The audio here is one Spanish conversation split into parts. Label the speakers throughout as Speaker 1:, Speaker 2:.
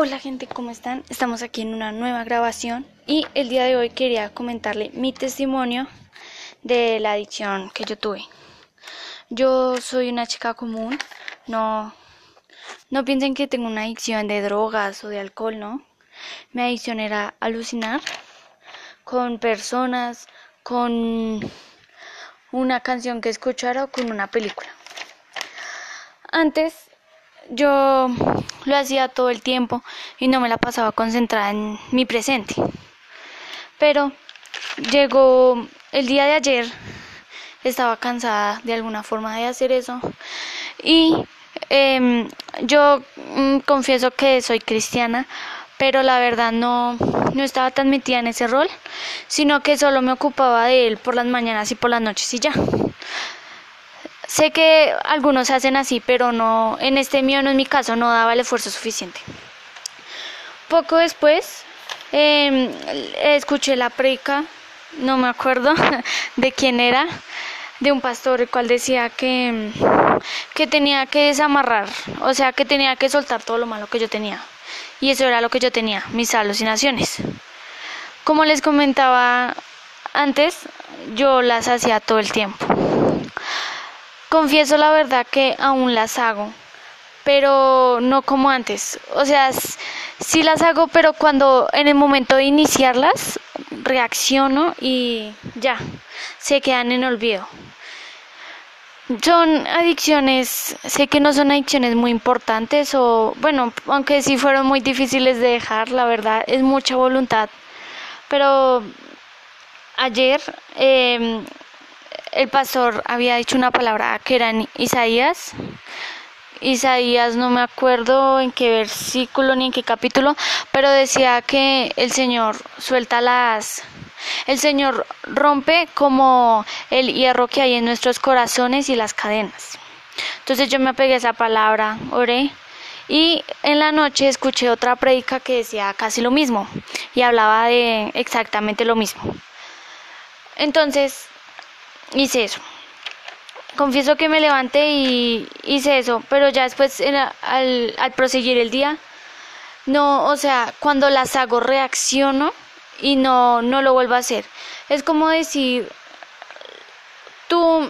Speaker 1: Hola gente, ¿cómo están? Estamos aquí en una nueva grabación y el día de hoy quería comentarle mi testimonio de la adicción que yo tuve. Yo soy una chica común, no, no piensen que tengo una adicción de drogas o de alcohol, ¿no? Mi adicción era alucinar con personas, con una canción que escuchara o con una película. Antes yo lo hacía todo el tiempo y no me la pasaba concentrada en mi presente. Pero llegó el día de ayer, estaba cansada de alguna forma de hacer eso y em, yo mm, confieso que soy cristiana, pero la verdad no, no estaba tan metida en ese rol, sino que solo me ocupaba de él por las mañanas y por las noches y ya. Sé que algunos hacen así, pero no, en este mío, no en mi caso, no daba el esfuerzo suficiente. Poco después em, escuché la predica, no me acuerdo de quién era, de un pastor el cual decía que, que tenía que desamarrar, o sea, que tenía que soltar todo lo malo que yo tenía. Y eso era lo que yo tenía, mis alucinaciones. Como les comentaba antes, yo las hacía todo el tiempo. Confieso la verdad que aún las hago, pero no como antes. O sea, sí las hago, pero cuando en el momento de iniciarlas reacciono y ya, se quedan en olvido. Son adicciones, sé que no son adicciones muy importantes o, bueno, aunque sí fueron muy difíciles de dejar, la verdad, es mucha voluntad. Pero ayer eh, el pastor había dicho una palabra que era Isaías. Isaías no me acuerdo en qué versículo ni en qué capítulo, pero decía que el Señor suelta las el Señor rompe como el hierro que hay en nuestros corazones y las cadenas. Entonces yo me apegué a esa palabra, oré y en la noche escuché otra predica que decía casi lo mismo y hablaba de exactamente lo mismo. Entonces hice eso. Confieso que me levanté y hice eso, pero ya después al, proseguir el día, no, o sea, cuando las hago reacciono y no, no lo vuelvo a hacer. Es como decir, tú,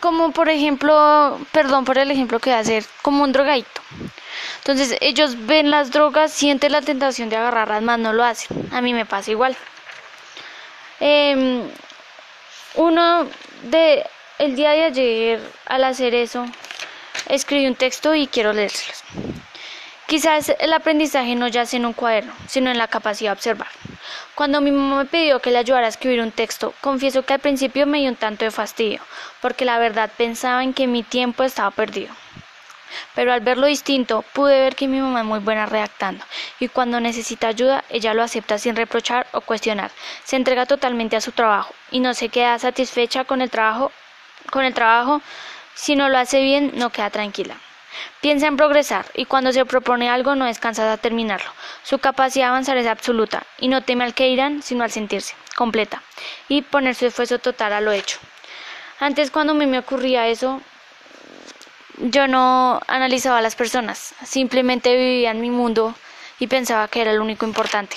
Speaker 1: como por ejemplo, perdón por el ejemplo que voy a hacer, como un drogadito. Entonces ellos ven las drogas, sienten la tentación de agarrarlas, más no lo hacen. A mí me pasa igual. Eh, uno de el día de ayer al hacer eso escribí un texto y quiero leérselos. Quizás el aprendizaje no yace en un cuaderno, sino en la capacidad de observar. Cuando mi mamá me pidió que le ayudara a escribir un texto, confieso que al principio me dio un tanto de fastidio, porque la verdad pensaba en que mi tiempo estaba perdido. Pero al verlo distinto, pude ver que mi mamá es muy buena redactando, y cuando necesita ayuda, ella lo acepta sin reprochar o cuestionar. Se entrega totalmente a su trabajo y no se queda satisfecha con el trabajo, con el trabajo, si no lo hace bien, no queda tranquila. Piensa en progresar y cuando se propone algo no descansa de terminarlo. Su capacidad de avanzar es absoluta y no teme al que irán, sino al sentirse completa y poner su esfuerzo total a lo hecho. Antes cuando a mí me ocurría eso, yo no analizaba a las personas, simplemente vivía en mi mundo y pensaba que era lo único importante.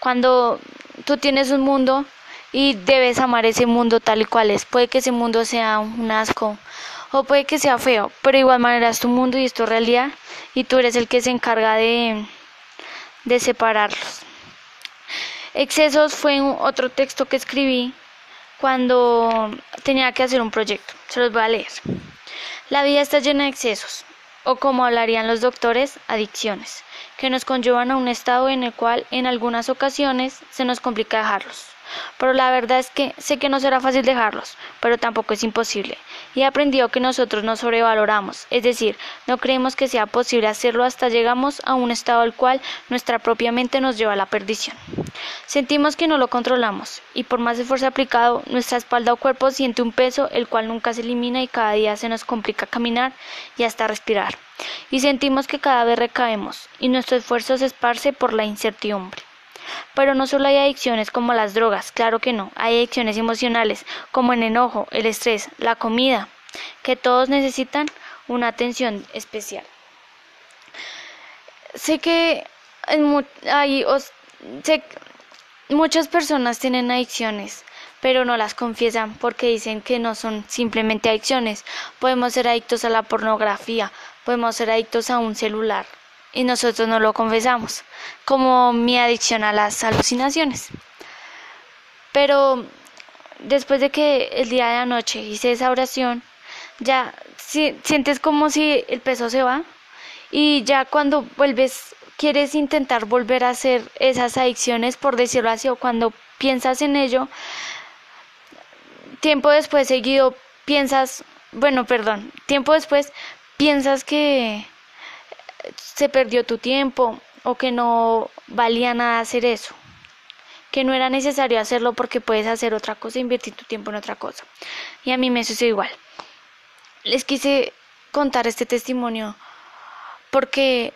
Speaker 1: Cuando tú tienes un mundo y debes amar ese mundo tal y cual es, puede que ese mundo sea un asco o puede que sea feo, pero igual manera es tu mundo y es tu realidad y tú eres el que se encarga de, de separarlos. Excesos fue otro texto que escribí cuando tenía que hacer un proyecto, se los voy a leer. La vida está llena de excesos, o como hablarían los doctores, adicciones, que nos conllevan a un estado en el cual en algunas ocasiones se nos complica dejarlos. Pero la verdad es que sé que no será fácil dejarlos, pero tampoco es imposible. Y he aprendido que nosotros nos sobrevaloramos, es decir, no creemos que sea posible hacerlo hasta llegamos a un estado al cual nuestra propia mente nos lleva a la perdición. Sentimos que no lo controlamos, y por más esfuerzo aplicado, nuestra espalda o cuerpo siente un peso el cual nunca se elimina y cada día se nos complica caminar y hasta respirar. Y sentimos que cada vez recaemos, y nuestro esfuerzo se esparce por la incertidumbre. Pero no solo hay adicciones como las drogas, claro que no, hay adicciones emocionales como el enojo, el estrés, la comida, que todos necesitan una atención especial. Sé que hay, muchas personas tienen adicciones, pero no las confiesan porque dicen que no son simplemente adicciones. Podemos ser adictos a la pornografía, podemos ser adictos a un celular y nosotros no lo confesamos, como mi adicción a las alucinaciones. Pero después de que el día de anoche hice esa oración, ya sientes como si el peso se va y ya cuando vuelves quieres intentar volver a hacer esas adicciones por decirlo así o cuando piensas en ello tiempo después seguido piensas bueno perdón tiempo después piensas que se perdió tu tiempo o que no valía nada hacer eso que no era necesario hacerlo porque puedes hacer otra cosa invertir tu tiempo en otra cosa y a mí me sucedió igual les quise contar este testimonio porque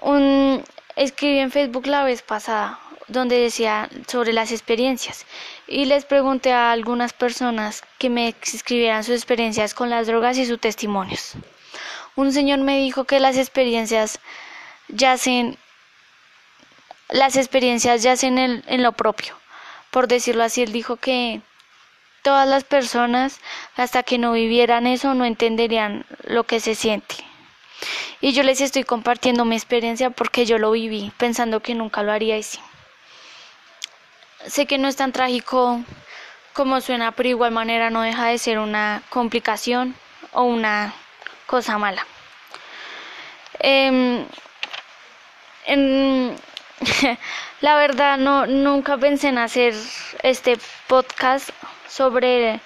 Speaker 1: un, escribí en Facebook la vez pasada donde decía sobre las experiencias y les pregunté a algunas personas que me escribieran sus experiencias con las drogas y sus testimonios. Un señor me dijo que las experiencias yacen las experiencias yacen en, en lo propio. Por decirlo así, él dijo que todas las personas hasta que no vivieran eso no entenderían lo que se siente. Y yo les estoy compartiendo mi experiencia porque yo lo viví, pensando que nunca lo haría y sí. Sé que no es tan trágico como suena, pero igual manera no deja de ser una complicación o una cosa mala. Em, la verdad no nunca pensé en hacer este podcast sobre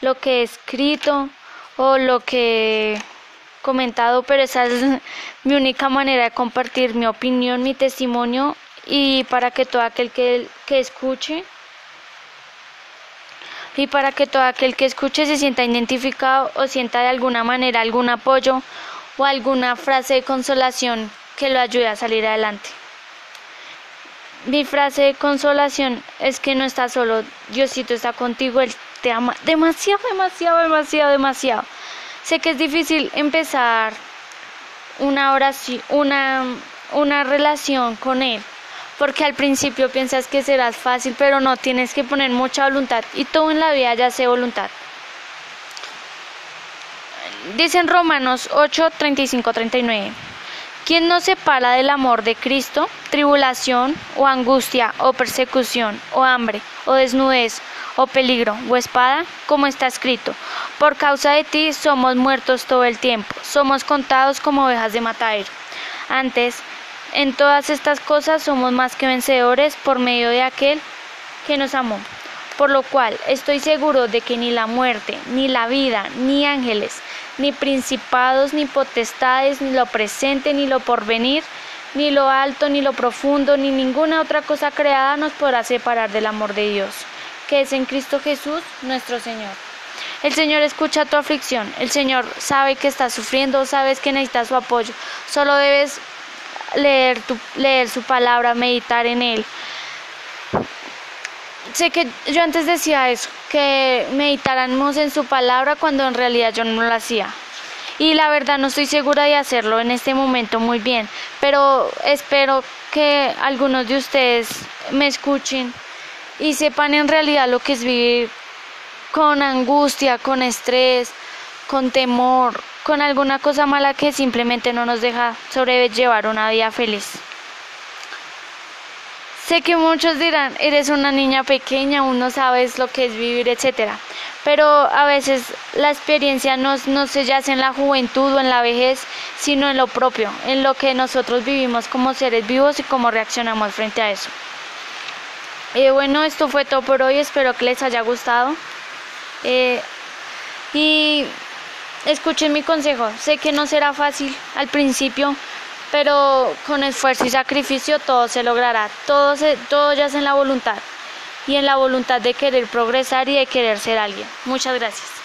Speaker 1: lo que he escrito o lo que comentado, pero esa es mi única manera de compartir mi opinión, mi testimonio y para que todo aquel que, que escuche y para que todo aquel que escuche se sienta identificado o sienta de alguna manera algún apoyo o alguna frase de consolación que lo ayude a salir adelante. Mi frase de consolación es que no estás solo, Diosito está contigo, Él te ama demasiado, demasiado, demasiado, demasiado. Sé que es difícil empezar una oración, una, una relación con Él, porque al principio piensas que serás fácil, pero no, tienes que poner mucha voluntad y todo en la vida ya sé voluntad. Dicen Romanos 8, 35, 39. ¿Quién nos separa del amor de Cristo? Tribulación o angustia o persecución o hambre o desnudez o peligro o espada, como está escrito. Por causa de ti somos muertos todo el tiempo, somos contados como ovejas de matadero. Antes, en todas estas cosas somos más que vencedores por medio de aquel que nos amó. Por lo cual estoy seguro de que ni la muerte, ni la vida, ni ángeles, ni principados, ni potestades, ni lo presente, ni lo porvenir, ni lo alto, ni lo profundo, ni ninguna otra cosa creada nos podrá separar del amor de Dios que es en Cristo Jesús nuestro Señor. El Señor escucha tu aflicción, el Señor sabe que estás sufriendo, sabes que necesitas su apoyo. Solo debes leer, tu, leer su palabra, meditar en él. Sé que yo antes decía eso, que meditáramos en su palabra cuando en realidad yo no lo hacía. Y la verdad no estoy segura de hacerlo en este momento muy bien, pero espero que algunos de ustedes me escuchen y sepan en realidad lo que es vivir con angustia, con estrés, con temor, con alguna cosa mala que simplemente no nos deja sobrellevar una vida feliz. Sé que muchos dirán, eres una niña pequeña, aún no sabes lo que es vivir, etcétera. Pero a veces la experiencia no, no se yace en la juventud o en la vejez, sino en lo propio, en lo que nosotros vivimos como seres vivos y cómo reaccionamos frente a eso. Eh, bueno, esto fue todo por hoy, espero que les haya gustado. Eh, y escuchen mi consejo, sé que no será fácil al principio, pero con esfuerzo y sacrificio todo se logrará, todo, se, todo ya es en la voluntad y en la voluntad de querer progresar y de querer ser alguien. Muchas gracias.